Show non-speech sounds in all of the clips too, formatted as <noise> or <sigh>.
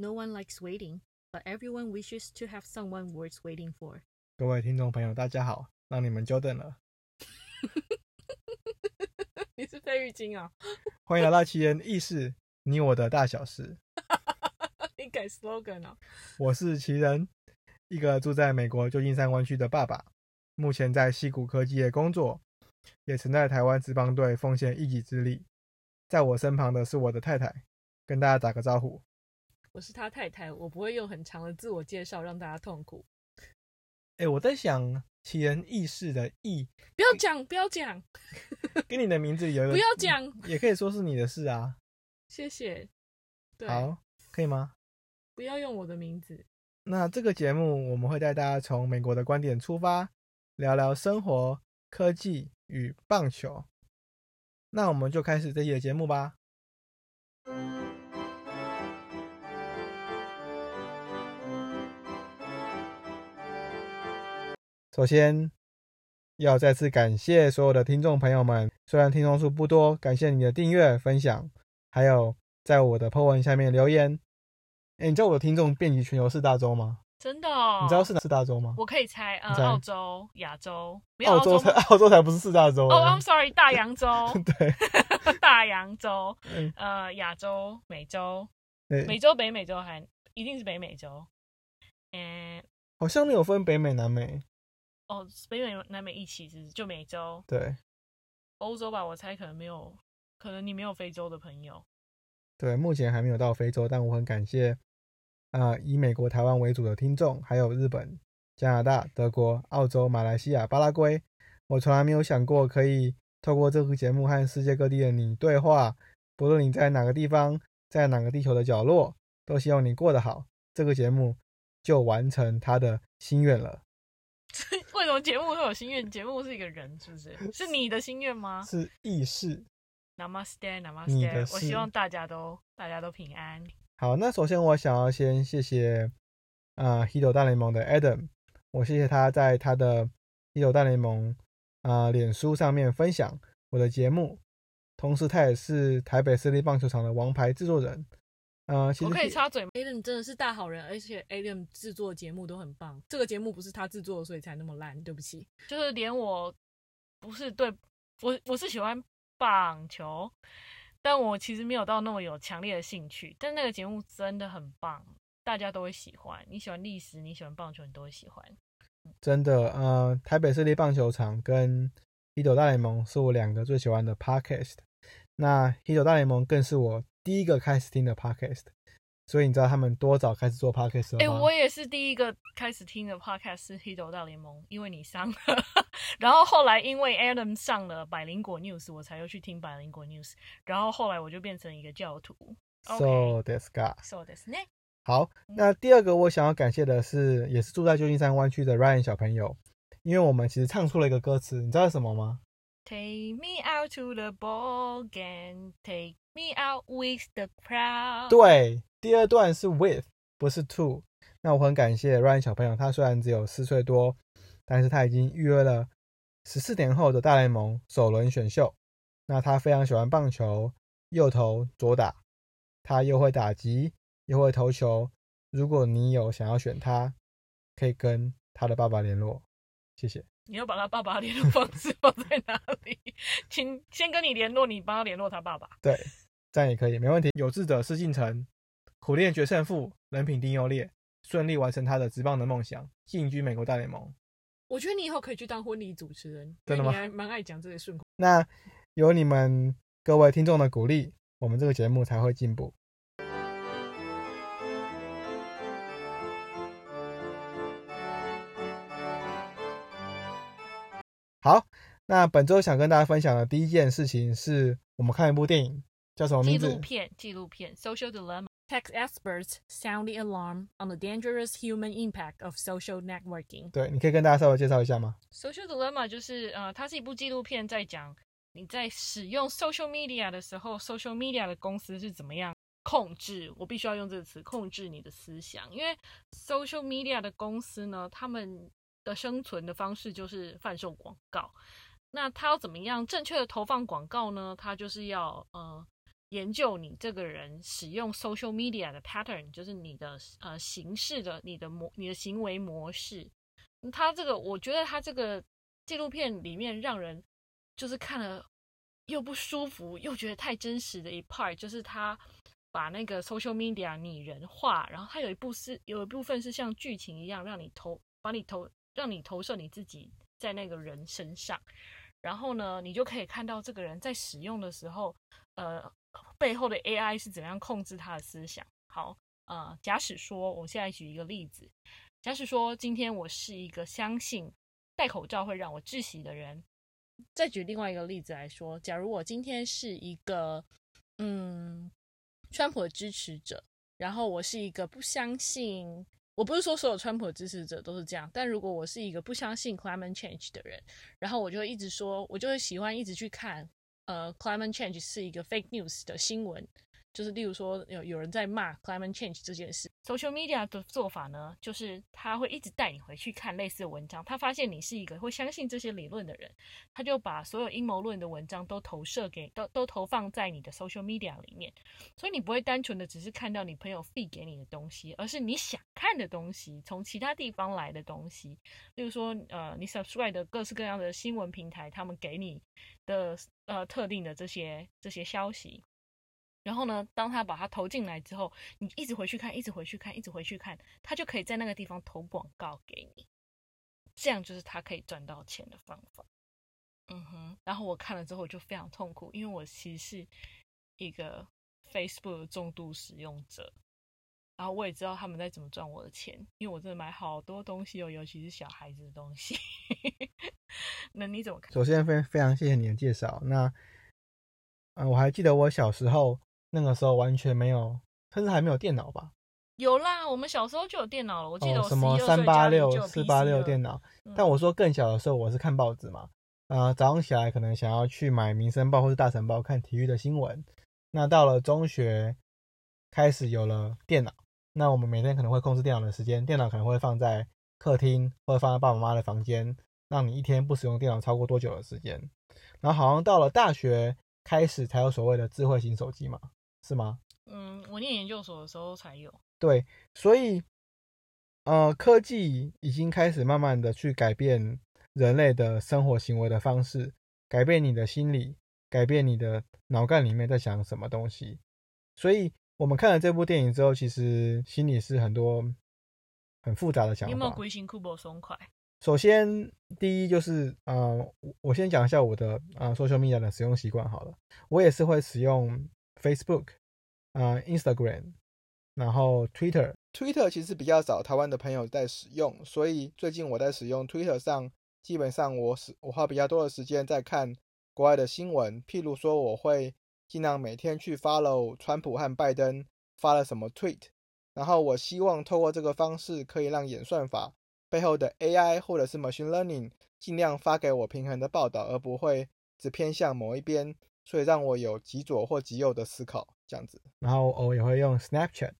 No one likes waiting, but everyone wishes to have someone worth waiting for. 各位听众朋友，大家好，让你们久等了。<laughs> 你是费玉清啊？欢迎来到奇人异事，你我的大小事。<laughs> 你改 slogan 啊？我是奇人，一个住在美国旧金山湾区的爸爸，目前在西谷科技业工作，也曾在台湾职棒队奉献一己之力。在我身旁的是我的太太，跟大家打个招呼。我是他太太，我不会用很长的自我介绍让大家痛苦。哎，我在想奇人异事的异，不要讲，不要讲，<laughs> 跟你的名字有不要讲，也可以说是你的事啊。谢谢。对，好，可以吗？不要用我的名字。那这个节目我们会带大家从美国的观点出发，聊聊生活、科技与棒球。那我们就开始这期的节目吧。首先，要再次感谢所有的听众朋友们。虽然听众数不多，感谢你的订阅、分享，还有在我的 po 文下面留言。哎，你知道我的听众遍及全球四大洲吗？真的？哦你知道是哪四大洲吗？我可以猜，呃，澳洲、亚洲，澳洲才澳洲才不是四大洲。哦，I'm sorry，大洋洲。<laughs> 对，<laughs> 大洋洲。呃，亚洲、美洲、美洲、北美洲还一定是北美洲。嗯，好像没有分北美、南美。哦，北美、南美一起是就美洲。对，欧洲吧，我猜可能没有，可能你没有非洲的朋友。对，目前还没有到非洲，但我很感谢啊，以美国、台湾为主的听众，还有日本、加拿大、德国、澳洲、马来西亚、巴拉圭。我从来没有想过可以透过这个节目和世界各地的你对话，不论你在哪个地方，在哪个地球的角落，都希望你过得好。这个节目就完成他的心愿了。为什么节目会有心愿？节目是一个人，是不是？是你的心愿吗？是意识。Namaste，Namaste。我希望大家都大家都平安。好，那首先我想要先谢谢啊，Hito 大联盟的 Adam，我谢谢他在他的 Hito 大联盟啊脸书上面分享我的节目，同时他也是台北市立棒球场的王牌制作人。呃，我可以插嘴吗，Adam 真的是大好人，而且 Adam 制作节目都很棒。这个节目不是他制作，所以才那么烂。对不起，就是连我不是对我，我是喜欢棒球，但我其实没有到那么有强烈的兴趣。但那个节目真的很棒，大家都会喜欢。你喜欢历史，你喜欢棒球，你都会喜欢。真的，呃，台北市立棒球场跟 Hito 大联盟是我两个最喜欢的 Podcast。那 Hito 大联盟更是我。第一个开始听的 podcast，所以你知道他们多早开始做 podcast 吗？哎，我也是第一个开始听的 podcast 是《i t 大联盟》，因为你上了，<laughs> 然后后来因为 Adam 上了百灵果 news，我才又去听百灵果 news，然后后来我就变成一个教徒。So this guy. So this ne. 好，那第二个我想要感谢的是，也是住在旧金山湾区的 Ryan 小朋友，因为我们其实唱出了一个歌词，你知道是什么吗？Take me out to the ball game, take. Me out with the crowd。对，第二段是 with，不是 to。那我很感谢 Ryan 小朋友，他虽然只有四岁多，但是他已经预约了十四年后的大联盟首轮选秀。那他非常喜欢棒球，右投左打，他又会打击，又会投球。如果你有想要选他，可以跟他的爸爸联络。谢谢。你要把他爸爸联络方式 <laughs> 放在哪里？请先跟你联络，你帮他联络他爸爸。对，这样也可以，没问题。有志者事竟成，苦练决胜负，人品定优劣，顺利完成他的职棒的梦想，进军美国大联盟。我觉得你以后可以去当婚礼主持人，真的吗？你还蛮爱讲这些顺口。那有你们各位听众的鼓励，我们这个节目才会进步。好，那本周想跟大家分享的第一件事情是我们看一部电影，叫什么名字？纪录片，纪录片，Social Dilemma。Tech experts sound the alarm on the dangerous human impact of social networking。对，你可以跟大家稍微介绍一下吗？Social Dilemma 就是呃，它是一部纪录片，在讲你在使用 social media 的时候，social media 的公司是怎么样控制。我必须要用这个词，控制你的思想，因为 social media 的公司呢，他们。的生存的方式就是贩售广告，那他要怎么样正确的投放广告呢？他就是要呃研究你这个人使用 social media 的 pattern，就是你的呃形式的你的模你的行为模式。他这个我觉得他这个纪录片里面让人就是看了又不舒服又觉得太真实的一 part，就是他把那个 social media 拟人化，然后他有一部是有一部分是像剧情一样让你投把你投让你投射你自己在那个人身上，然后呢你就可以看到这个人在使用的时候，呃。背后的 AI 是怎么样控制他的思想？好，呃，假使说，我现在举一个例子，假使说，今天我是一个相信戴口罩会让我窒息的人。再举另外一个例子来说，假如我今天是一个嗯，川普的支持者，然后我是一个不相信，我不是说所有川普的支持者都是这样，但如果我是一个不相信 climate change 的人，然后我就一直说，我就会喜欢一直去看。呃，climate change 是一个 fake news 的新闻。就是例如说有有人在骂 climate change 这件事，social media 的做法呢，就是他会一直带你回去看类似的文章。他发现你是一个会相信这些理论的人，他就把所有阴谋论的文章都投射给都都投放在你的 social media 里面。所以你不会单纯的只是看到你朋友 feed 给你的东西，而是你想看的东西，从其他地方来的东西。例如说，呃，你 subscribe 的各式各样的新闻平台，他们给你的呃特定的这些这些消息。然后呢，当他把它投进来之后，你一直回去看，一直回去看，一直回去看，他就可以在那个地方投广告给你，这样就是他可以赚到钱的方法。嗯哼，然后我看了之后就非常痛苦，因为我其实是一个 Facebook 重度使用者，然后我也知道他们在怎么赚我的钱，因为我真的买好多东西哦，尤其是小孩子的东西。<laughs> 那你怎么看？首先，非非常谢谢你的介绍。那，嗯，我还记得我小时候。那个时候完全没有，甚至还没有电脑吧？有啦，我们小时候就有电脑了。我记得什么三八六、四八六电脑。但我说更小的时候，我是看报纸嘛。啊，早上起来可能想要去买《民生报》或是《大成报》看体育的新闻。那到了中学，开始有了电脑。那我们每天可能会控制电脑的时间，电脑可能会放在客厅或者放在爸爸妈妈的房间，让你一天不使用电脑超过多久的时间。然后好像到了大学开始才有所谓的智慧型手机嘛。是吗？嗯，我念研究所的时候才有。对，所以，呃，科技已经开始慢慢的去改变人类的生活行为的方式，改变你的心理，改变你的脑干里面在想什么东西。所以，我们看了这部电影之后，其实心里是很多很复杂的想法。有没有归心酷波松快？首先，第一就是，呃，我先讲一下我的呃 social media 的使用习惯好了。我也是会使用。Facebook，啊，Instagram，然后 Twitter。Twitter 其实比较少台湾的朋友在使用，所以最近我在使用 Twitter 上，基本上我是我花比较多的时间在看国外的新闻。譬如说，我会尽量每天去 follow 川普和拜登发了什么 tweet，然后我希望透过这个方式可以让演算法背后的 AI 或者是 machine learning 尽量发给我平衡的报道，而不会只偏向某一边。所以让我有极左或极右的思考，这样子。然后我也会用 Snapchat，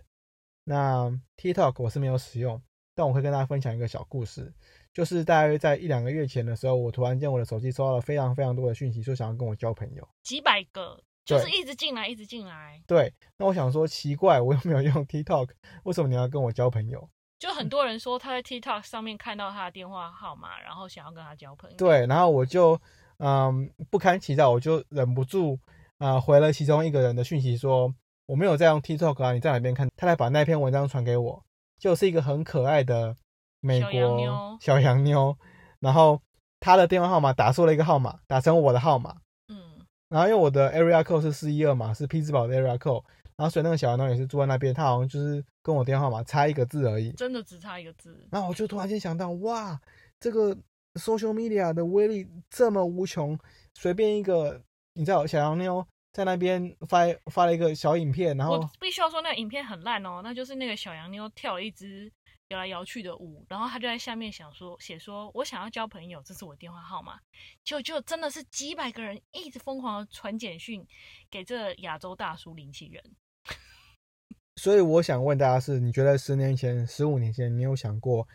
那 TikTok 我是没有使用，但我会跟大家分享一个小故事，就是大约在一两个月前的时候，我突然间我的手机收到了非常非常多的讯息，说想要跟我交朋友，几百个，就是一直进来，一直进来。对，那我想说奇怪，我又没有用 TikTok，为什么你要跟我交朋友？就很多人说他在 TikTok 上面看到他的电话号码，然后想要跟他交朋友。对，然后我就。嗯，不堪其扰，我就忍不住啊，回了其中一个人的讯息说我没有在用 TikTok 啊，你在哪边看？他来把那篇文章传给我，就是一个很可爱的美国小洋妞，然后他的电话号码打错了一个号码，打成我的号码，嗯，然后因为我的 area code 是四一二嘛，是 P 字堡的 area code，然后所以那个小洋妞也是住在那边，他好像就是跟我电话号码差一个字而已，真的只差一个字。然后我就突然间想到，哇，这个。social media 的威力这么无穷，随便一个，你知道小杨妞在那边发发了一个小影片，然后我必须要说那个影片很烂哦，那就是那个小杨妞跳了一支摇来摇去的舞，然后她就在下面想说写说我想要交朋友，这是我电话号码，就就真的是几百个人一直疯狂的传简讯给这亚洲大叔林奇人。<laughs> 所以我想问大家是，你觉得十年前、十五年前，你有想过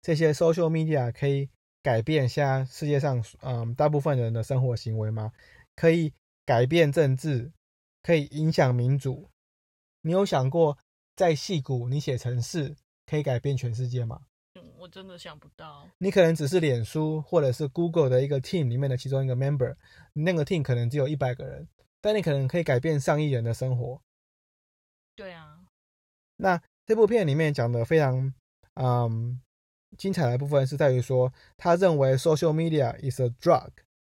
这些 social media 可以？改变现在世界上，嗯，大部分人的生活行为吗？可以改变政治，可以影响民主。你有想过，在戏谷你写城市可以改变全世界吗？嗯，我真的想不到。你可能只是脸书或者是 Google 的一个 team 里面的其中一个 member，那个 team 可能只有一百个人，但你可能可以改变上亿人的生活。对啊，那这部片里面讲的非常嗯精彩的部分是在于说，他认为 social media is a drug。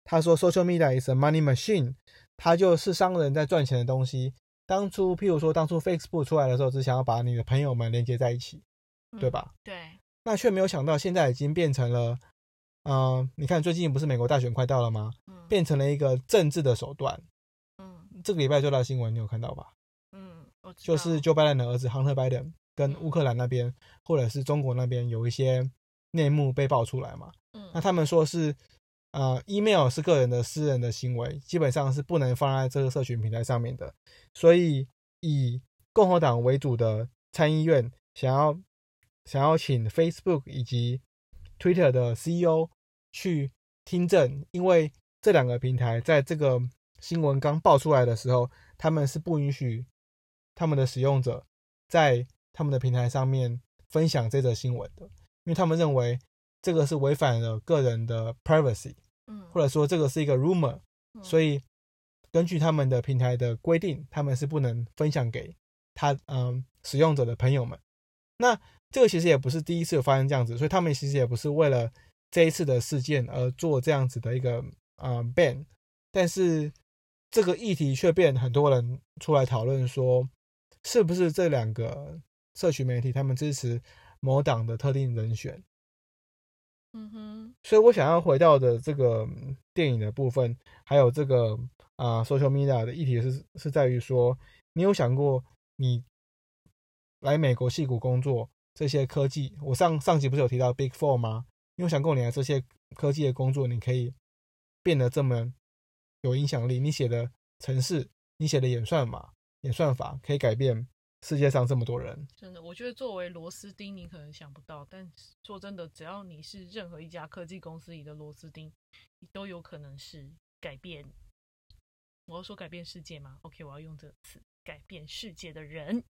他说 social media is a money machine，它就是商人在赚钱的东西。当初譬如说当初 Facebook 出来的时候，只想要把你的朋友们连接在一起，对吧？对。那却没有想到现在已经变成了，嗯，你看最近不是美国大选快到了吗？嗯。变成了一个政治的手段。嗯。这个礼拜最大的新闻你有看到吧？嗯，就是 Joe Biden 的儿子 Hunter Biden 跟乌克兰那边或者是中国那边有一些内幕被爆出来嘛。嗯。那他们说是。呃，email 是个人的私人的行为，基本上是不能放在这个社群平台上面的。所以，以共和党为主的参议院想要想要请 Facebook 以及 Twitter 的 CEO 去听证，因为这两个平台在这个新闻刚爆出来的时候，他们是不允许他们的使用者在他们的平台上面分享这则新闻的，因为他们认为这个是违反了个人的 privacy。或者说这个是一个 rumor，所以根据他们的平台的规定，他们是不能分享给他嗯使用者的朋友们。那这个其实也不是第一次发生这样子，所以他们其实也不是为了这一次的事件而做这样子的一个呃 ban，但是这个议题却变很多人出来讨论说，是不是这两个社群媒体他们支持某党的特定人选？嗯哼，所以我想要回到的这个电影的部分，还有这个啊，social media 的议题是是在于说，你有想过你来美国戏谷工作这些科技？我上上集不是有提到 Big Four 吗？你有想过你来这些科技的工作，你可以变得这么有影响力？你写的程式，你写的演算法、演算法，可以改变。世界上这么多人，真的，我觉得作为螺丝钉，你可能想不到，但说真的，只要你是任何一家科技公司里的螺丝钉，你都有可能是改变。我要说改变世界吗？OK，我要用这个词，改变世界的人。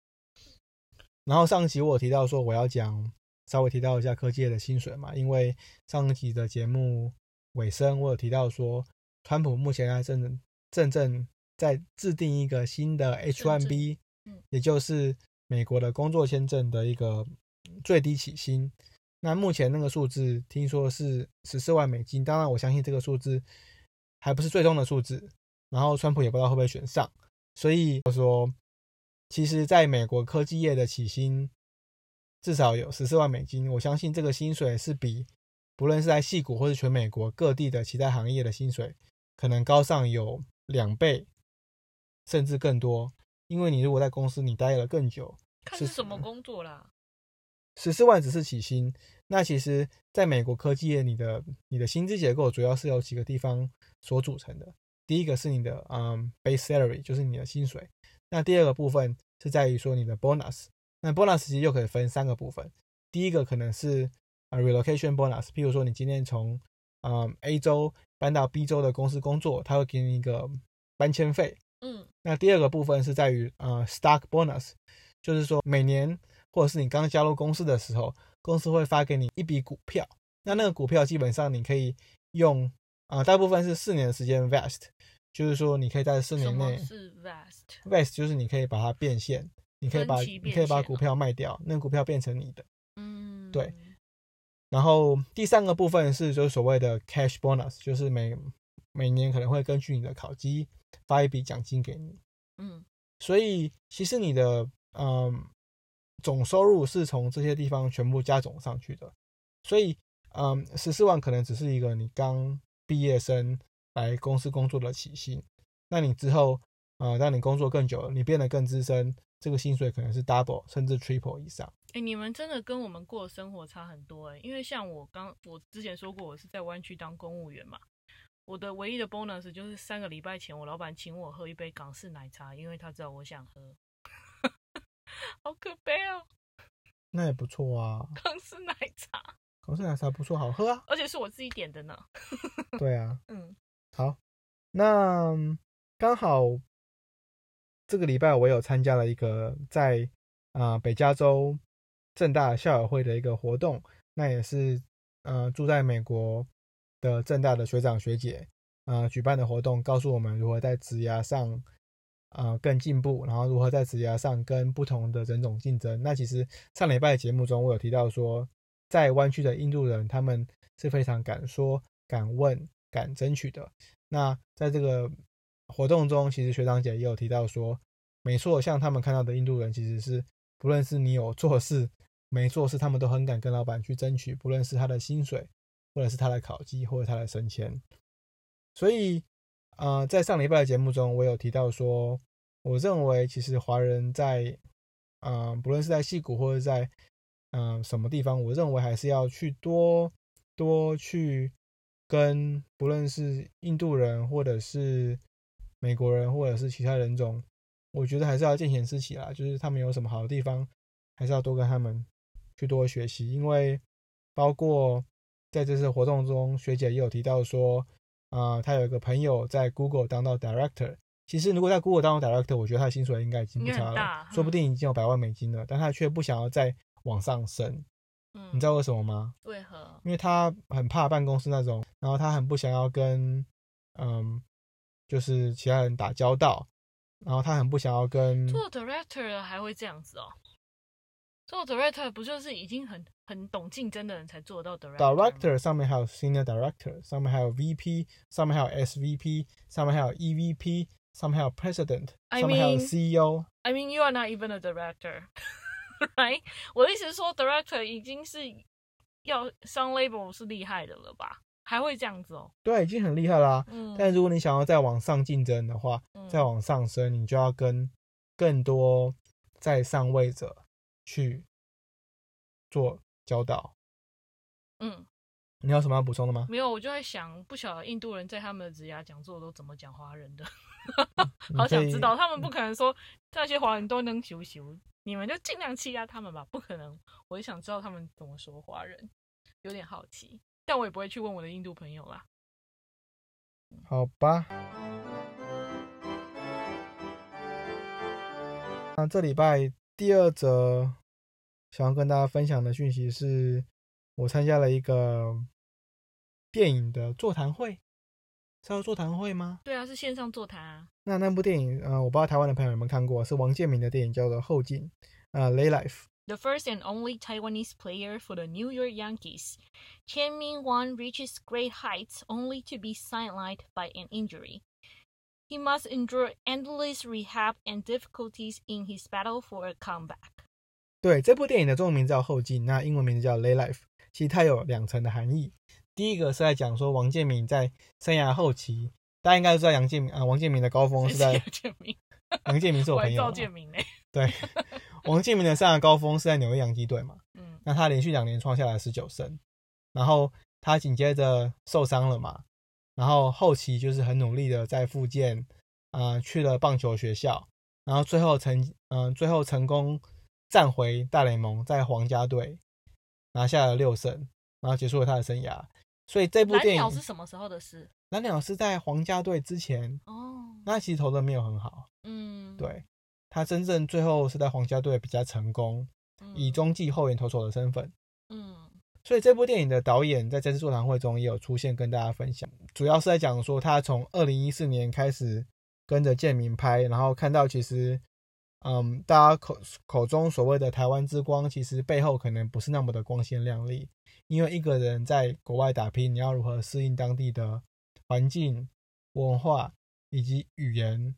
然后上集我提到说，我要讲稍微提到一下科技的薪水嘛，因为上一集的节目尾声，我有提到说，川普目前还正正正在制定一个新的 H1B。也就是美国的工作签证的一个最低起薪，那目前那个数字听说是十四万美金，当然我相信这个数字还不是最终的数字，然后川普也不知道会不会选上，所以我说，其实在美国科技业的起薪至少有十四万美金，我相信这个薪水是比不论是在戏谷或是全美国各地的其他行业的薪水可能高上有两倍，甚至更多。因为你如果在公司你待了更久，看是什么工作啦。十四万只是起薪，那其实在美国科技业，你的你的薪资结构主要是由几个地方所组成的。第一个是你的嗯 base salary，就是你的薪水。那第二个部分是在于说你的 bonus。那 bonus 其实又可以分三个部分。第一个可能是啊 relocation bonus，譬如说你今天从嗯 A 州搬到 B 州的公司工作，他会给你一个搬迁费。嗯，那第二个部分是在于呃，stock bonus，就是说每年或者是你刚加入公司的时候，公司会发给你一笔股票。那那个股票基本上你可以用啊，大部分是四年的时间 vest，就是说你可以在四年内是 vest，vest 就是你可以把它变现，你可以把你可以把股票卖掉，那股票变成你的。嗯，对。然后第三个部分是就是所谓的 cash bonus，就是每每年可能会根据你的考绩。发一笔奖金给你，嗯，所以其实你的嗯总收入是从这些地方全部加总上去的，所以嗯十四万可能只是一个你刚毕业生来公司工作的起薪，那你之后呃当你工作更久了，你变得更资深，这个薪水可能是 double 甚至 triple 以上。哎，你们真的跟我们过的生活差很多哎，因为像我刚我之前说过，我是在湾区当公务员嘛。我的唯一的 bonus 就是三个礼拜前，我老板请我喝一杯港式奶茶，因为他知道我想喝。好可悲哦。那也不错啊。港式奶茶。港式奶茶不错，好喝啊。而且是我自己点的呢。<laughs> 对啊。嗯。好，那刚好这个礼拜我有参加了一个在啊、北加州正大校友会的一个活动，那也是呃住在美国的正大的学长学姐呃举办的活动，告诉我们如何在职涯上呃更进步，然后如何在职涯上跟不同的人种竞争。那其实上礼拜节目中，我有提到说，在湾区的印度人他们是非常敢说、敢问、敢争取的。那在这个活动中，其实学长姐也有提到说，没错，像他们看到的印度人，其实是不论是你有做事没做事，他们都很敢跟老板去争取，不论是他的薪水，或者是他的考绩，或者他的升迁。所以，呃，在上礼拜的节目中，我有提到说，我认为其实华人在，呃，不论是在戏谷或者在，嗯、什么地方，我认为还是要去多多去跟不论是印度人或者是美国人或者是其他人种，我觉得还是要见贤思齐啦，就是他们有什么好的地方，还是要多跟他们去多学习，因为包括在这次活动中，学姐也有提到说，啊、她有一个朋友在 Google 当到 director。其实，如果在 Google 当到 director，我觉得他的薪水应该已经不差了，说不嗯定已经有百万美金了，但他却不想要再往上升。嗯，你知道为什么吗？为何？因为他很怕办公室那种，然后他很不想要跟，嗯，就是其他人打交道，然后他很不想要跟，做 director 了还会这样子哦？做 director 不就是已经很懂竞争的人才做到 director director 上面还有 senior director 上面还有 vp 上面还有 svp 上面还有 evp 上面还有 president 上面还有 ceo i mean you are not even a director <laughs> 我的意思是说 director 已经是要上 label 是厉害的了吧？还会这样子哦？对已经很厉害啦。嗯。但如果你想要再往上竞争的话再往上升你就要跟更多在上位者去做交道。嗯，你有什么要补充的吗？没有，我就在想，不晓得印度人在他们的职涯讲座都怎么讲华人的，<laughs> 好想知道。他们不可能说那些华人都能修修，你们就尽量欺压他们吧，不可能。我就想知道他们怎么说华人，有点好奇，但我也不会去问我的印度朋友啦。好吧。那这礼拜第二则想要跟大家分享的讯息是，我参加了一个电影的座谈会，是叫座谈会吗？对啊，是线上座谈啊。那那部电影，呃，我不知道台湾的朋友有没有看过，是王建民的电影，叫做《后进》，呃，《Lay Life》。The first and only Taiwanese player for the New York Yankees, Chen Ming-wan reaches great heights only to be sidelined by an injury. He must endure endless rehab and difficulties in his battle for a comeback. 对，这部电影的中文名字叫《后进》，那英文名字叫《Lay Life》。其实它有两层的含义。第一个是在讲说王建民在生涯后期，大家应该都知道杨建民啊、王建民的高峰是在谢谢建明，杨建民是我朋友，赵建。对，王建民的生涯高峰是在纽约洋基队嘛，嗯那他连续两年创下了十九胜，然后他紧接着受伤了嘛，然后后期就是很努力的在复健，呃，去了棒球学校，然后最后成，嗯、最后成功站回大联盟，在皇家队拿下了六胜，然后结束了他的生涯。所以这部蓝电影鸟是什么时候的事？蓝鸟是在皇家队之前，哦，那其实投的没有很好，嗯，对他真正最后是在皇家队比较成功，嗯，以中继后援投手的身份。嗯所以这部电影的导演在这次座谈会中也有出现，跟大家分享，主要是在讲说他从二零一四年开始跟着建民拍，然后看到其实，嗯，大家口口中所谓的台湾之光，其实背后可能不是那么的光鲜亮丽，因为一个人在国外打拼，你要如何适应当地的环境、文化以及语言。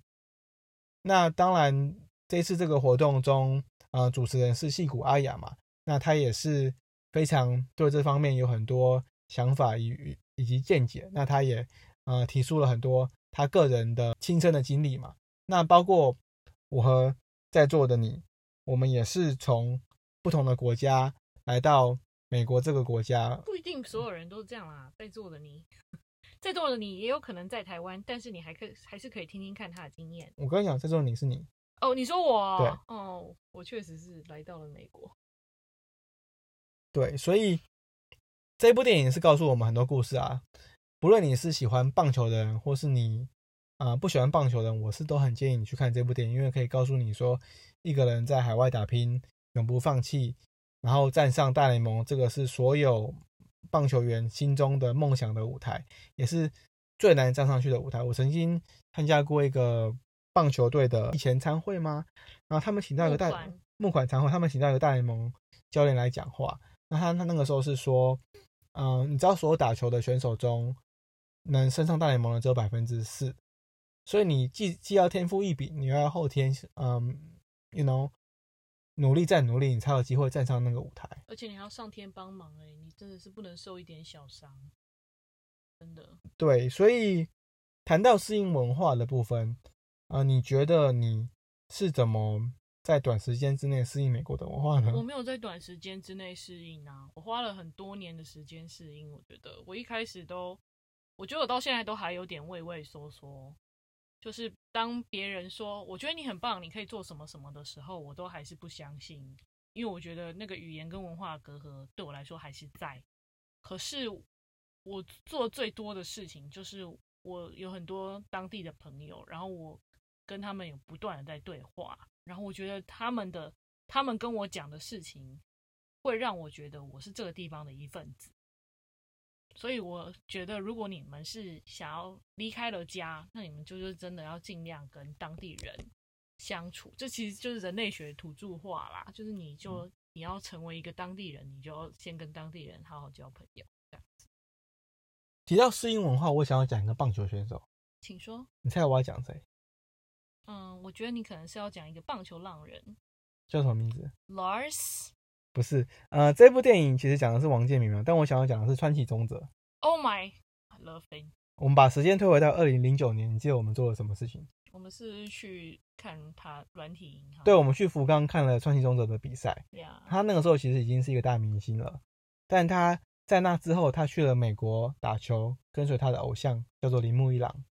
那当然，这次这个活动中，呃，主持人是戏骨阿雅嘛，那他也是非常对这方面有很多想法与以及见解。那他也呃提出了很多他个人的亲身的经历嘛。那包括我和在座的你，我们也是从不同的国家来到美国这个国家。不一定所有人都是这样啦。在座的你，<laughs> 在座的你也有可能在台湾，但是你还可以还是可以听听看他的经验。我跟你讲，在座的你是你，哦，你说我？对哦，我确实是来到了美国。对，所以这部电影是告诉我们很多故事啊。不论你是喜欢棒球的人，或是你啊不喜欢棒球的人，我是都很建议你去看这部电影，因为可以告诉你说，一个人在海外打拼，永不放弃，然后站上大联盟，这个是所有棒球员心中的梦想的舞台，也是最难站上去的舞台。我曾经参加过一个棒球队的前参会吗？然后他们请到一个大募款参会，他们请到一个大联盟教练来讲话。那他他那个时候是说，嗯，你知道所有打球的选手中，能升上大联盟的只有百分之四，所以你既既要天赋异禀，你又要后天，嗯，you know，努力再努力，你才有机会站上那个舞台。而且你还要上天帮忙，哎，你真的是不能受一点小伤，真的。对，所以谈到适应文化的部分，啊，你觉得你是怎么？在短时间之内适应美国的文化呢？我没有在短时间之内适应啊，我花了很多年的时间适应。我觉得我一开始都，我觉得我到现在都还有点畏畏缩缩。就是当别人说我觉得你很棒，你可以做什么什么的时候，我都还是不相信，因为我觉得那个语言跟文化隔阂对我来说还是在。可是我做最多的事情就是我有很多当地的朋友，然后我跟他们有不断的在对话。然后我觉得他们的他们跟我讲的事情，会让我觉得我是这个地方的一份子。所以我觉得，如果你们是想要离开了家，那你们就是真的要尽量跟当地人相处。这其实就是人类学土著化啦，就是你就你要成为一个当地人，你就要先跟当地人好好交朋友。这样子。提到适应文化，我想要讲一个棒球选手，请说。你猜我要讲谁？嗯，我觉得你可能是要讲一个棒球浪人，叫什么名字？Lars？不是，呃，这部电影其实讲的是王建民嘛，但我想要讲的是川崎宗则。Oh my，I love him。我们把时间推回到二零零九年，你记得我们做了什么事情？我们是去看他软体银行。对，我们去福冈看了川崎宗则的比赛。他那个时候其实已经是一个大明星了，但他在那之后，他去了美国打球，跟随他的偶像叫做铃木一朗。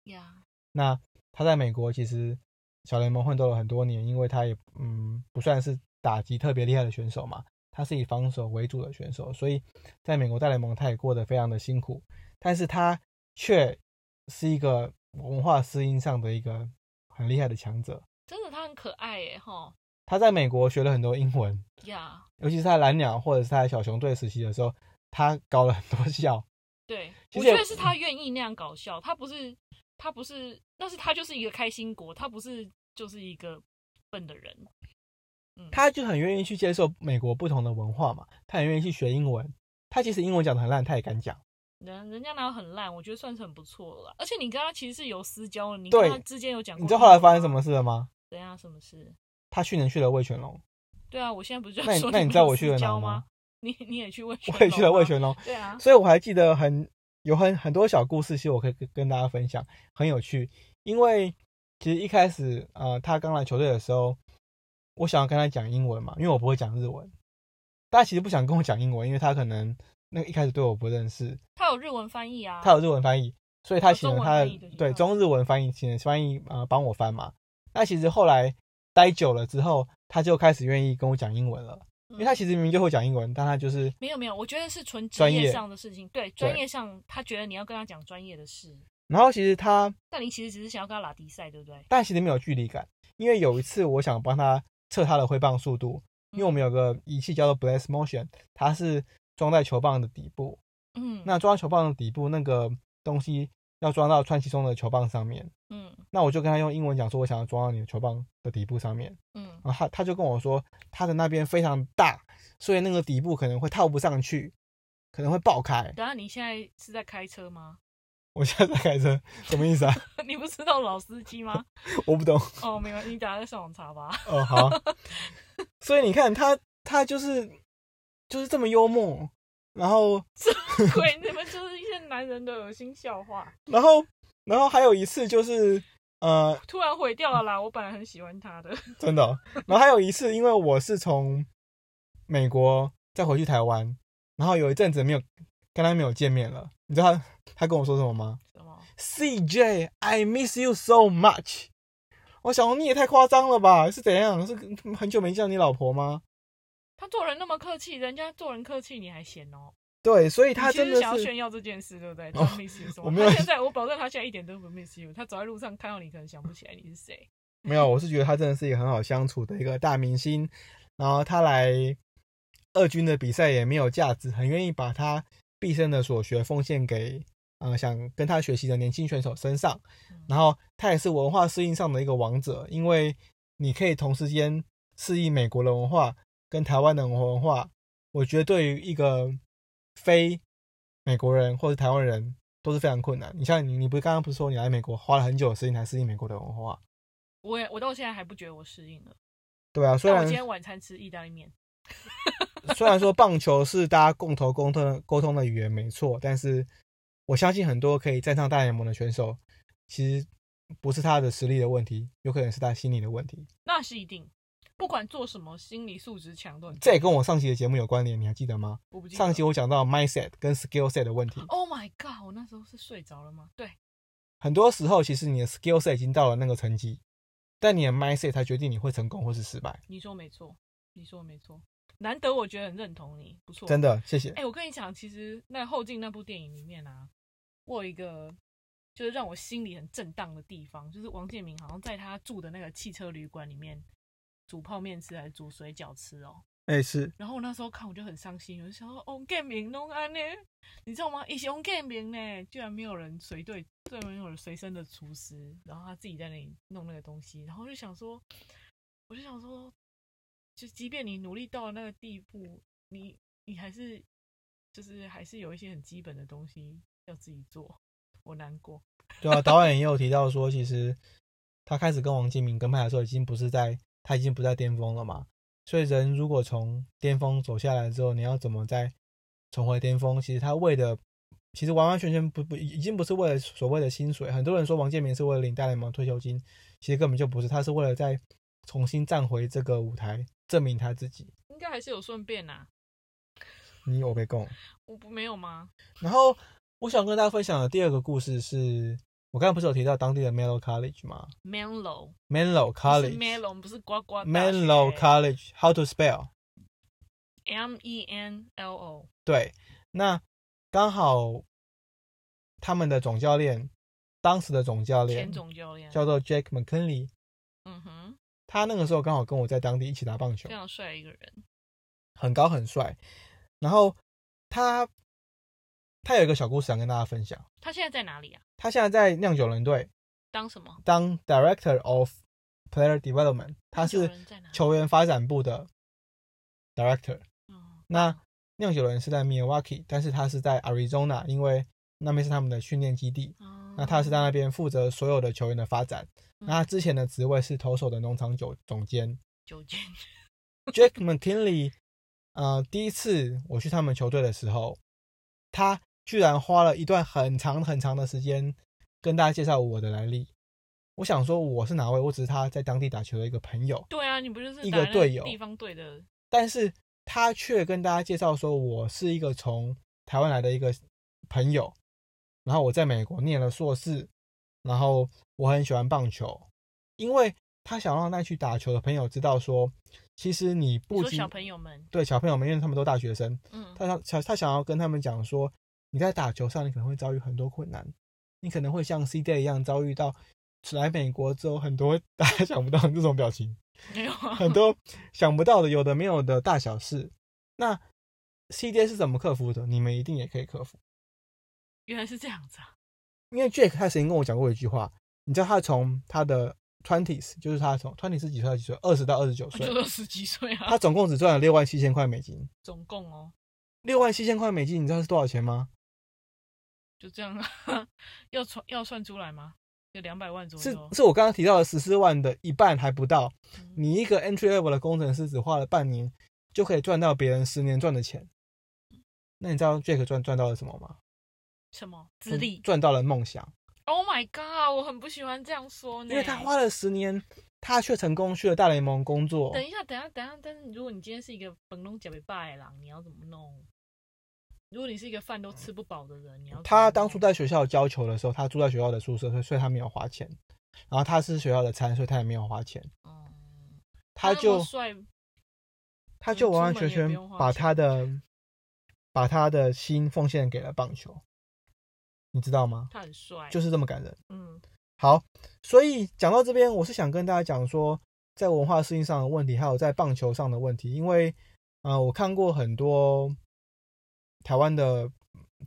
那他在美国其实。小联盟奋斗了很多年，因为他也嗯不算是打击特别厉害的选手嘛，他是以防守为主的选手，所以在美国大联盟他也过得非常的辛苦，但是他却是一个文化适应上的一个很厉害的强者。真的，他很可爱耶哈！他在美国学了很多英文呀，尤其是在蓝鸟或者是在小熊队时期的时候，他搞了很多笑。<laughs> 对，我觉得是他愿意那样搞笑，他不是。他不是，但是他就是一个开心果，他不是就是一个笨的人，嗯，他就很愿意去接受美国不同的文化嘛，他很愿意去学英文，他其实英文讲的很烂，他也敢讲，人人家哪有很烂，我觉得算是很不错了，而且你跟他其实是有私交的，你跟他之间有讲，你知道后来发生什么事了吗？怎样？什么事？他去年去了魏全龙，对啊，我现在不是那说那你知道我去了哪吗？你你也去魏，我也去了魏全龙，对啊，所以我还记得很。有很很多小故事，其实我可以跟跟大家分享，很有趣。因为其实一开始，呃，他刚来球队的时候，我想要跟他讲英文嘛，因为我不会讲日文。大家其实不想跟我讲英文，因为他可能那一开始对我不认识。他有日文翻译啊。他有日文翻译，所以他请了他的对中日文翻译，请翻译呃帮我翻嘛。那其实后来待久了之后，他就开始愿意跟我讲英文了。因为他其实明明就会讲英文，但他就是没有没有，我觉得是纯专业上的事情。对，专业上他觉得你要跟他讲专业的事。然后其实他，但你其实只是想要跟他拉迪赛，对不对？但其实没有距离感，因为有一次我想帮他测它的挥棒速度，因为我们有个仪器叫做 Blast Motion，它是装在球棒的底部。嗯，那装在球棒的底部那个东西要装到川崎中的球棒上面。嗯，那我就跟他用英文讲说，我想要装到你的球棒的底部上面。嗯。然后他他就跟我说，他的那边非常大，所以那个底部可能会套不上去，可能会爆开。等下，你现在是在开车吗？我现在在开车，什么意思啊？<laughs> 你不知道老司机吗？<laughs> 我不懂。哦，没关系，你等下再上网查吧。哦，好。所以你看他，他就是就是这么幽默，然后鬼，你们就是一些男人的恶心笑话。<laughs> 然后，然后还有一次就是。呃，突然毁掉了啦！我本来很喜欢他的，真的。然后还有一次，因为我是从美国再回去台湾，然后有一阵子没有跟他没有见面了。你知道他他跟我说什么吗？什么？CJ，I miss you so much。我想你也太夸张了吧？是怎样？是很久没见你老婆吗？他做人那么客气，人家做人客气，你还嫌哦？对，所以他真的是想要炫耀这件事，对不对？哦他 miss you 什么？我没有他现在，我保证他现在一点都不 miss you。他走在路上看到你，可能想不起来你是谁。没有，我是觉得他真的是一个很好相处的一个大明星。然后他来二军的比赛也没有价值，很愿意把他毕生的所学奉献给呃想跟他学习的年轻选手身上。嗯然后他也是文化适应上的一个王者，因为你可以同时间适应美国的文化跟台湾的文化。我觉得对于一个非美国人或者台湾人都是非常困难。你像你，你不是刚刚不是说你来美国花了很久的时间才适应美国的文化？我也我到现在还不觉得我适应了。对啊，虽然我今天晚餐吃意大利面，<laughs> 虽然说棒球是大家共同沟通的沟通的语言没错，但是我相信很多可以站上大联盟的选手，其实不是他的实力的问题，有可能是他心理的问题。那是一定。不管做什么，心理素质强都很。这也跟我上期的节目有关联，你还记得吗？我不记得上期我讲到 mindset 跟 skill set 的问题，Oh my god！我那时候是睡着了吗？对，很多时候其实你的 skill set 已经到了那个层级，但你的 mindset 才决定你会成功或是失败。你说没错，你说没错。难得我觉得很认同你，不错。真的，谢谢哎、。我跟你讲，其实那后劲那部电影里面啊，我有一个就是让我心里很震荡的地方，就是王建民好像在他住的那个汽车旅馆里面煮泡面吃还是煮水饺吃哦。哎、是然后我那时候看我就很伤心，我就想说，王建民弄安呢，你知道吗？以前王建民呢，居然没有人随队，对，没有人随身的厨师，然后他自己在那里弄那个东西，然后我就想说，我就想说，就即便你努力到了那个地步，你你还是就是还是有一些很基本的东西要自己做，我难过。<laughs> 对啊，导演也有提到说，其实他开始跟王金明跟拍的时候，已经不是在他已经不在巅峰了嘛。所以人如果从巅峰走下来之后，你要怎么再重回巅峰？其实他为的，其实完完全全不不已经不是为了所谓的薪水。很多人说王建民是为了领大联盟退休金，其实根本就不是，他是为了再重新站回这个舞台，证明他自己。应该还是有顺便呐、你有被供。我不没有吗？然后我想跟大家分享的第二个故事是，我刚才不是有提到当地的 Menlo College 吗不是 College。Melon，不是呱呱 Menlo College how to spell？M E N L O。对，那刚好他们的总教练，当时的总教练前总教练，叫做 Jake McKinley，嗯哼，他那个时候刚好跟我在当地一起打棒球非，常帅的一个人。很高很帅。然后他他有一个小故事想跟大家分享，他现在在哪里啊？他现在在酿酒人队当什么？当 Director of Player Development，他是？球员发展部的 Director。嗯那酿酒人是在 Milwaukee，但是他是在 Arizona，因为那边是他们的训练基地。哦那他是在那边负责所有的球员的发展。嗯那他之前的职位是投手的农场酒总监酒监 Jake McKinley。呃，第一次我去他们球队的时候，他居然花了一段很长很长的时间跟大家介绍我的来历。我想说我是哪位？我只是他在当地打球的一个朋友。对啊，你不就是一个队友地方队的？但是他却跟大家介绍说，我是一个从台湾来的一个朋友，然后我在美国念了硕士，然后我很喜欢棒球，因为他想让那去打球的朋友知道说，其实你你不仅小朋友们，对小朋友们，因为他们都大学生，嗯，他想想他想要跟他们讲说，你在打球上你可能会遭遇很多困难，你可能会像 C Day 一样遭遇到来美国之后很多 <laughs> 大家想不到这种表情。没有啊很多想不到的、有的没有的大小事。那 CJ 是怎么克服的？你们一定也可以克服。原来是这样子啊！因为 Jake 他曾经跟我讲过一句话，你知道他从他的 twenties，就是他从 twenty 是几岁到几岁？二十到二十九岁我就，二十几岁啊他，总共只赚了六万七千块美金。总共哦，六万七千块美金，你知道是多少钱吗？就这样啊，<laughs> 要算要算出来吗？有两百万左右。是是我刚刚提到的十四万的一半还不到。嗯你一个 entry level 的工程师只花了半年，就可以赚到别人十年赚的钱。那你知道 Jake 赚赚到了什么吗？什么资历赚到了梦想。？Oh my god！我很不喜欢这样说呢，因为他花了十年，他却成功去了大联盟工作。等一下，等一下，等一下，但是如果你今天是一个本龙脚被败狼，你要怎么弄？如果你是一个饭都吃不饱的人，你要他当初在学校教球的时候，他住在学校的宿舍，所以所以他没有花钱。然后他是学校的餐，所以他也没有花钱。嗯，他就，他就完完全全把他的把他的心奉献给了棒球，你知道吗？他很帅，就是这么感人。嗯好，所以讲到这边，我是想跟大家讲说，在文化适应上的问题，还有在棒球上的问题，因为呃，我看过很多台湾的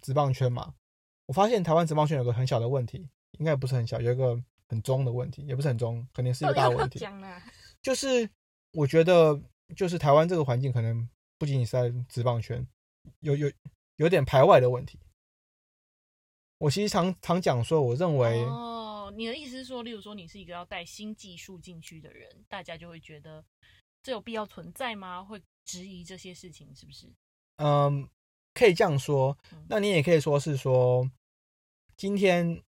职棒圈嘛，我发现台湾职棒圈有个很小的问题，应该不是很小，有一个很中的问题，也不是很中，肯定是一个大问题，啊，就是我觉得就是台湾这个环境可能不仅仅是在职棒圈，有有有点排外的问题。我其实常常讲说，我认为。哦，你的意思是说，例如说你是一个要带新技术进去的人，大家就会觉得这有必要存在吗？会质疑这些事情是不是？嗯，可以这样说。那你也可以说是说，今天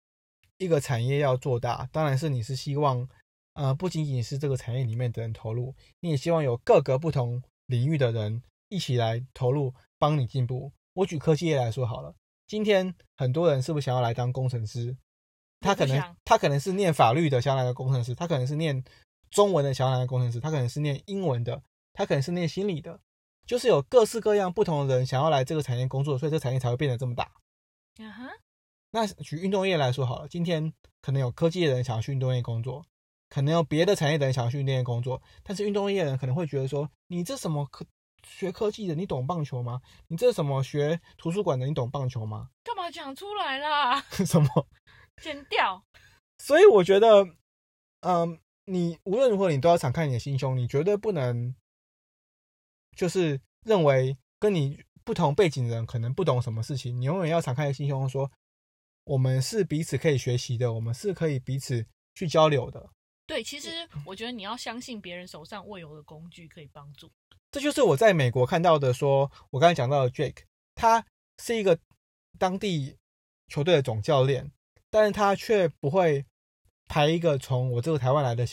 一个产业要做大，当然是你是希望，呃，不仅仅是这个产业里面的人投入，你也希望有各个不同领域的人一起来投入，帮你进步。我举科技业来说好了，今天很多人是不是想要来当工程师？他可能他可能是念法律的想要来的工程师，他可能是念中文的想要来的工程师，他可能是念英文的，他可能是念心理的，就是有各式各样不同的人想要来这个产业工作，所以这个产业才会变得这么大。嗯哼。那举运动业来说好了，今天可能有科技的人想要去运动业工作，可能有别的产业的人想要去运动业工作，但是运动业人可能会觉得说，你这什么科学科技的，你懂棒球吗？你这什么学图书馆的，你懂棒球吗？干嘛讲出来啦？<laughs> 什么？剪掉。所以我觉得，嗯，你无论如何，你都要敞开你的心胸，你绝对不能，就是认为跟你不同背景的人可能不懂什么事情，你永远要敞开心胸，说我们是彼此可以学习的，我们是可以彼此去交流的。对，其实我觉得你要相信别人手上握有的工具可以帮助。这就是我在美国看到的，说我刚才讲到的 Jake，他是一个当地球队的总教练。但是他却不会排一个从我这个台湾来的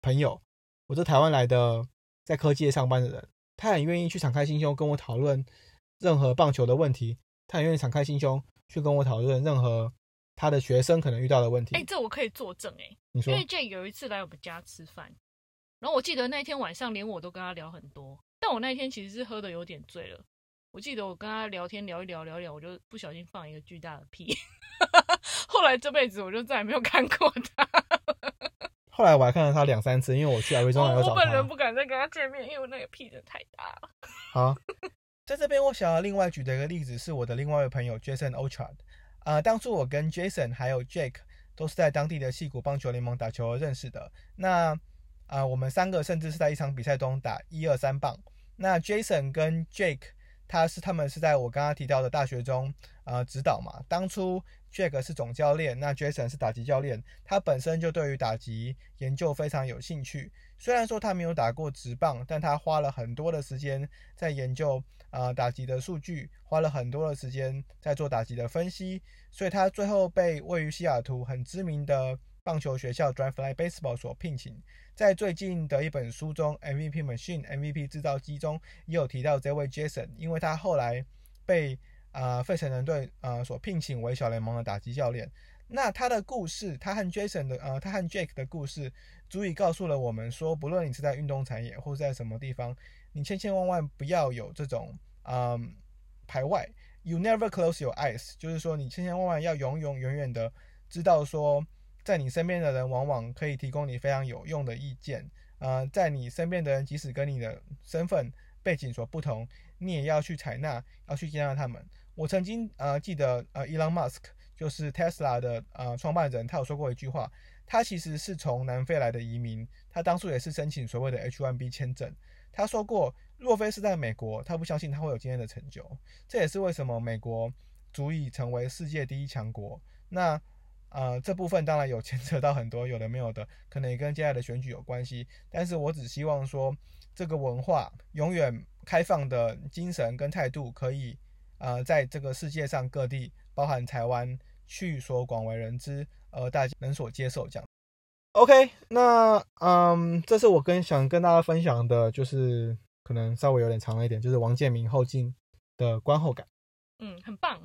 朋友，我这台湾来的在科技业上班的人，他很愿意去敞开心胸跟我讨论任何棒球的问题，他很愿意敞开心胸去跟我讨论任何他的学生可能遇到的问题。哎，这我可以作证哎，你说，因为 J 有一次来我们家吃饭，然后我记得那天晚上连我都跟他聊很多，但我那一天其实是喝的有点醉了。我记得我跟他聊天聊一聊聊一聊，我就不小心放一个巨大的屁。<laughs> 后来这辈子我就再也没有看过他。后来我还看到他两三次，因为我去 LV 中要找他。我本人不敢再跟他见面，因为那个屁真的太大了。好，在这边我想要另外举的一个例子是我的另外一位朋友 Jason Ochard。啊，当初我跟 Jason 还有 Jake 都是在当地的戏谷棒球联盟打球而认识的。那啊，我们三个甚至是在一场比赛中打一二三棒。那 Jason 跟 Jake。他是他们是在我刚刚提到的大学中，呃，指导嘛。当初 Jack 是总教练，那 Jason 是打击教练。他本身就对于打击研究非常有兴趣。虽然说他没有打过直棒，但他花了很多的时间在研究啊打击的数据，花了很多的时间在做打击的分析。所以他最后被位于西雅图很知名的棒球学校 Drive Fly Baseball 所聘请。在最近的一本书中，《MVP Machine》MVP 制造机中也有提到这位 Jason，因为他后来被啊费城人队啊所聘请为小联盟的打击教练。那他的故事，他和 Jason 的呃，他和 Jake 的故事，足以告诉了我们说，不论你是在运动产业或是在什么地方，你千千万万不要有这种嗯排外。You never close your eyes，就是说你千千万万要永永远远的知道说。在你身边的人往往可以提供你非常有用的意见，呃，在你身边的人即使跟你的身份背景所不同，你也要去采纳，要去接纳他们。我曾经呃记得呃，Elon Musk 就是 Tesla 的呃创办人，他有说过一句话，他其实是从南非来的移民，他当初也是申请所谓的 H1B 签证。他说过，若非是在美国，他不相信他会有今天的成就。这也是为什么美国足以成为世界第一强国。那。呃，这部分当然有牵扯到很多有的没有的，可能也跟接下来的选举有关系。但是我只希望说，这个文化永远开放的精神跟态度，可以呃，在这个世界上各地，包含台湾，去所广为人知，呃，大家能所接受这样。OK，那嗯，这是我跟想跟大家分享的，就是可能稍微有点长了一点，就是王建民后进的观后感。嗯，很棒。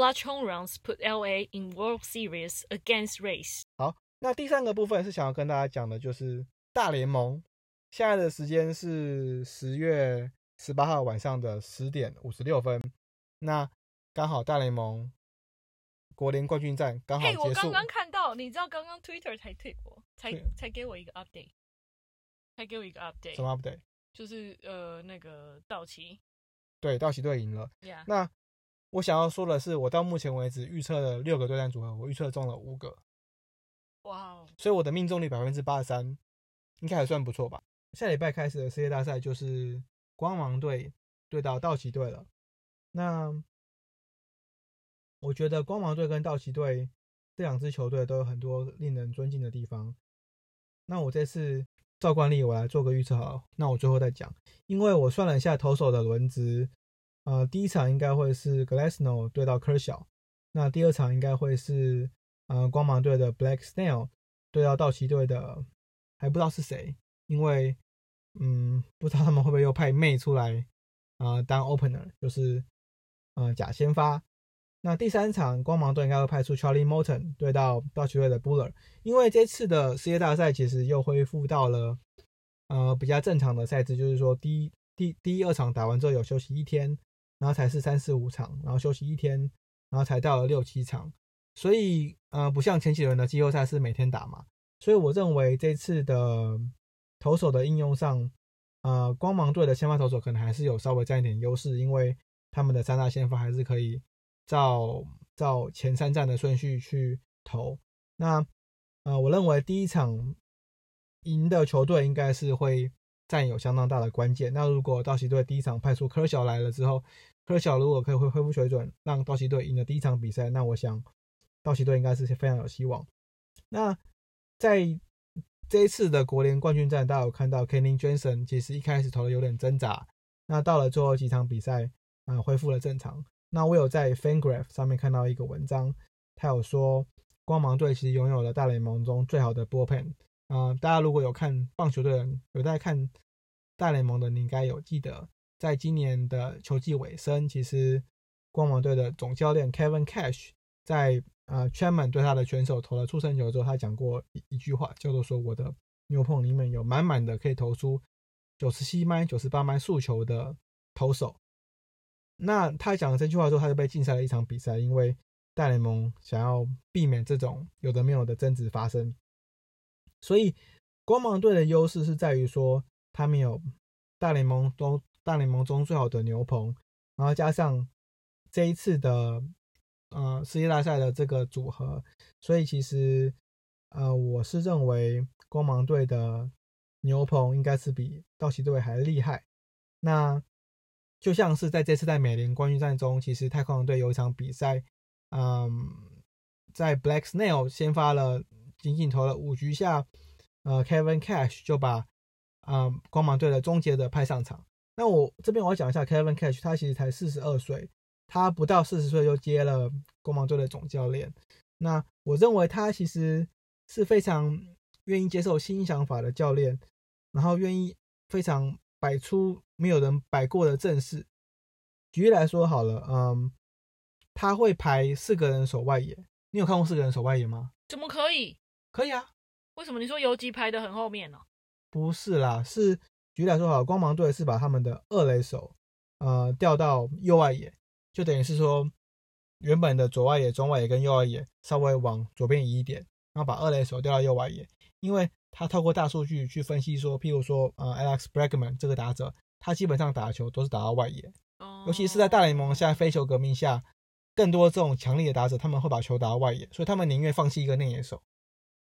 Large home runs put LA in World Series against Rays。好，那第三个部分是想要跟大家讲的，就是大联盟现在的时间是十月十八号晚上的十点五十六分，那刚好大联盟国联冠军战刚好嘿，结束。我刚刚看到，你知道刚刚 Twitter 才退我，才才给我一个 update，才给我一个 update，什么 update？就是呃那个道奇对，道奇队赢了。，Yeah，那我想要说的是，我到目前为止预测了六个对战组合，我预测中了五个，哇哦，所以我的命中率百分之八十三，应该还算不错吧。下礼拜开始的世界大赛就是光芒队对到道奇队了。那我觉得光芒队跟道奇队这两支球队都有很多令人尊敬的地方。那我这次照惯例，我来做个预测好了。那我最后再讲，因为我算了一下投手的轮值，呃，第一场应该会是 Glasno 对到 Kershaw，那第二场应该会是呃光芒队的 Black Snail 对到道奇队的还不知道是谁，因为嗯不知道他们会不会又派妹出来啊、呃当 opener，就是呃假先发。那第三场光芒队应该会派出 Charlie Morton 对到道奇队的 Buller，因为这次的世界大赛其实又恢复到了呃比较正常的赛制，就是说第一第第一二场打完之后有休息一天，然后才是三四五场，然后休息一天，然后才到了六七场，所以呃不像前几轮的季后赛是每天打嘛，所以我认为这次的投手的应用上，呃光芒队的先发投手可能还是有稍微占一点优势，因为他们的三大先发还是可以照照前三站的顺序去投。那呃我认为第一场赢的球队应该是会占有相当大的关键。那如果道奇队第一场派出科小来了之后，科小如果可以恢恢复水准，让道奇队赢了第一场比赛，那我想道奇队应该是非常有希望。那在这一次的国联冠军战，大家有看到 Kenny Jensen 其实一开始投的有点挣扎，那到了最后几场比赛，啊、恢复了正常。那我有在 FanGraph 上面看到一个文章，他有说光芒队其实拥有了大联盟中最好的 bullpen。啊、大家如果有看棒球队的人，有在看大联盟的，你应该有记得，在今年的球季尾声，其实光芒队的总教练 Kevin Cash 在呃 Chairman 对他的选手投了出生球之后，他讲过一一句话，叫做说我的牛棚里面有满满的可以投出九十七迈、九十八迈速球的投手。那他讲了这句话之后，他就被禁赛了一场比赛，因为大联盟想要避免这种有的没有的争执发生。所以光芒队的优势是在于说，他们有大联盟都大联盟中最好的牛棚，然后加上这一次的呃世界大赛的这个组合，所以其实呃我是认为光芒队的牛棚应该是比道奇队还厉害。那就像是在这次在美联冠军战中，其实太空人队有一场比赛，嗯，在 Black Snail 先发了，仅仅投了五局下，呃，Kevin Cash 就把嗯光芒队的终结者派上场。那我这边我要讲一下 Kevin Cash，他其实才四十二岁，他不到四十岁就接了光芒队的总教练。那我认为他其实是非常愿意接受新想法的教练，然后愿意非常摆出没有人摆过的阵势。举例来说好了，嗯，他会排四个人守外野。你有看过四个人守外野吗？怎么可以？可以啊。为什么你说游击排的很后面呢、哦？不是啦，是举例来说好，光芒队是把他们的二垒手，呃，调到右外野，就等于是说，原本的左外野、中外野跟右外野稍微往左边移一点，然后把二垒手调到右外野，因为他透过大数据去分析说，譬如说，呃，Alex Bregman 这个打者，他基本上打球都是打到外野。哦尤其是在大联盟现在飞球革命下，更多这种强力的打者，他们会把球打到外野，所以他们宁愿放弃一个内野手，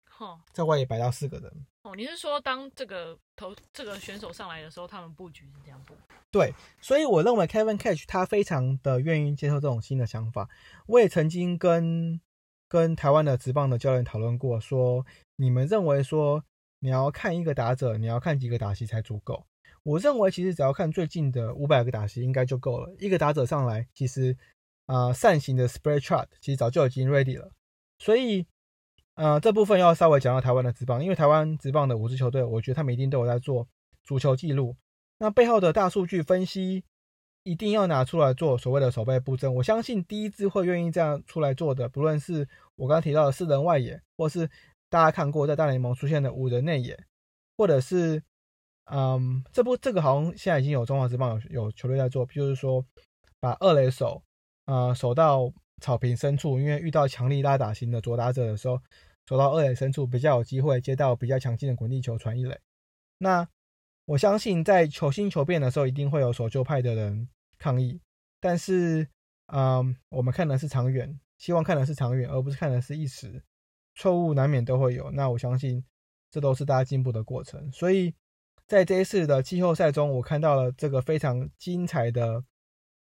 哈在外野摆到四个人。你是说当这个投这个选手上来的时候，他们布局是这样布？对，所以我认为 Kevin Cash 他非常的愿意接受这种新的想法。我也曾经跟跟台湾的职棒的教练讨论过，说你们认为说你要看一个打者，你要看几个打席才足够？我认为其实只要看最近的五百个打席应该就够了。一个打者上来，其实呃扇形的 spread chart 其实早就已经 ready 了。所以呃这部分要稍微讲到台湾的职棒，因为台湾职棒的五支球队，我觉得他们一定都有在做足球记录。那背后的大数据分析一定要拿出来做所谓的守备布阵。我相信第一支会愿意这样出来做的，不论是我刚刚提到的四人外野，或是大家看过在大联盟出现的五人内野，或者是嗯，这部这个好像现在已经有中华职棒有有球队在做，就是说把二垒手，呃，守到草坪深处，因为遇到强力拉打型的左打者的时候，走到二垒深处比较有机会接到比较强劲的滚地球传一垒。那我相信在球新球变的时候，一定会有守旧派的人抗议，但是，嗯，我们看的是长远，希望看的是长远，而不是看的是一时。错误难免都会有，那我相信这都是大家进步的过程，所以。在这一次的季后赛中，我看到了这个非常精彩的，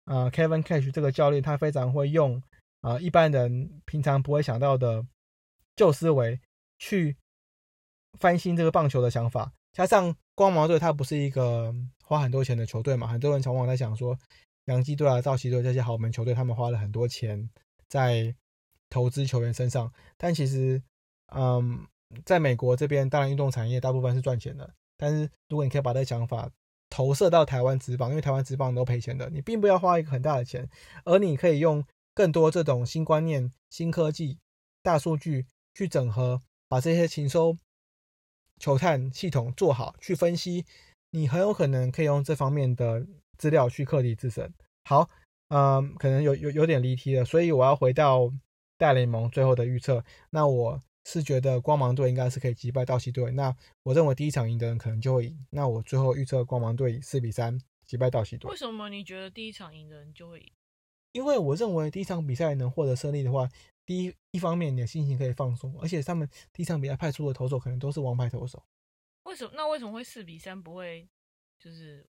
呃，Kevin Cash 这个教练，他非常会用啊一般人平常不会想到的旧思维去翻新这个棒球的想法。加上光芒队，他不是一个花很多钱的球队嘛，很多人往往在想说，洋基队啊、道奇队这些豪门球队，他们花了很多钱在投资球员身上。但其实，嗯，在美国这边，当然运动产业大部分是赚钱的。但是，如果你可以把这个想法投射到台湾职棒，因为台湾职棒都赔钱的，你并不要花一个很大的钱，而你可以用更多这种新观念、新科技、大数据去整合，把这些情收球探系统做好，去分析，你很有可能可以用这方面的资料去克敌制胜。好，嗯，可能有有有点离题了，所以我要回到大联盟最后的预测。那我。是觉得光芒队应该是可以击败道奇队，那我认为第一场赢的人可能就会赢。那我最后预测光芒队四比三击败道奇队。为什么你觉得第一场赢的人就会赢？因为我认为第一场比赛能获得胜利的话，第一一方面你的心情可以放松，而且他们第一场比赛派出的投手可能都是王牌投手。为什么？那为什么会四比三不会？就是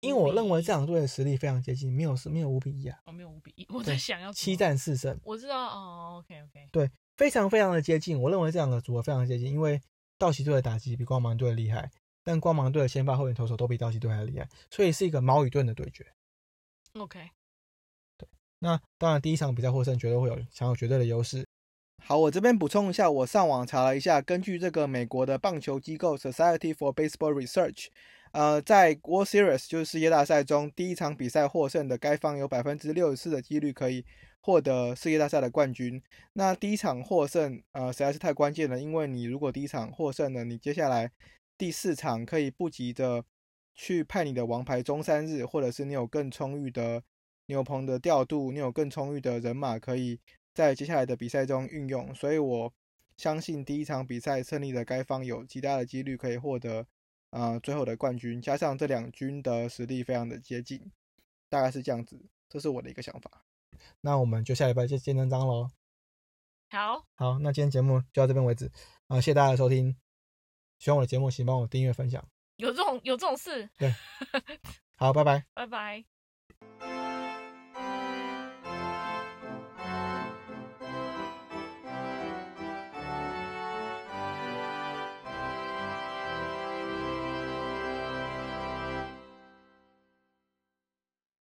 因为我认为这两队的实力非常接近，没有是没有五比一啊。哦，没有五比一，我在想要七战四胜。我知道哦，OK OK，对。非常非常的接近，我认为这两个组合非常接近，因为道奇队的打击比光芒队厉害，但光芒队的先发后援投手都比道奇队还厉害，所以是一个矛与盾的对决。OK，对，那当然第一场比赛获胜绝对会有享有绝对的优势。好，我这边补充一下，我上网查了一下，根据这个美国的棒球机构 Society for Baseball Research，呃，在 World Series 就是世界大赛中，第一场比赛获胜的该方有百分之六十四的几率可以。获得世界大赛的冠军，那第一场获胜，呃，实在是太关键了。因为你如果第一场获胜了，你接下来第四场可以不急着去派你的王牌中三日，或者是你有更充裕的牛棚的调度，你有更充裕的人马，可以在接下来的比赛中运用。所以我相信第一场比赛胜利的该方有极大的几率可以获得，呃，最后的冠军。加上这两军的实力非常的接近，大概是这样子。这是我的一个想法。那我们就下礼拜就见真章喽。好，好，那今天节目就到这边为止啊！谢谢大家的收听，喜欢我的节目，请帮我订阅分享。有这种有这种事？对，<laughs> 好，拜拜，拜拜。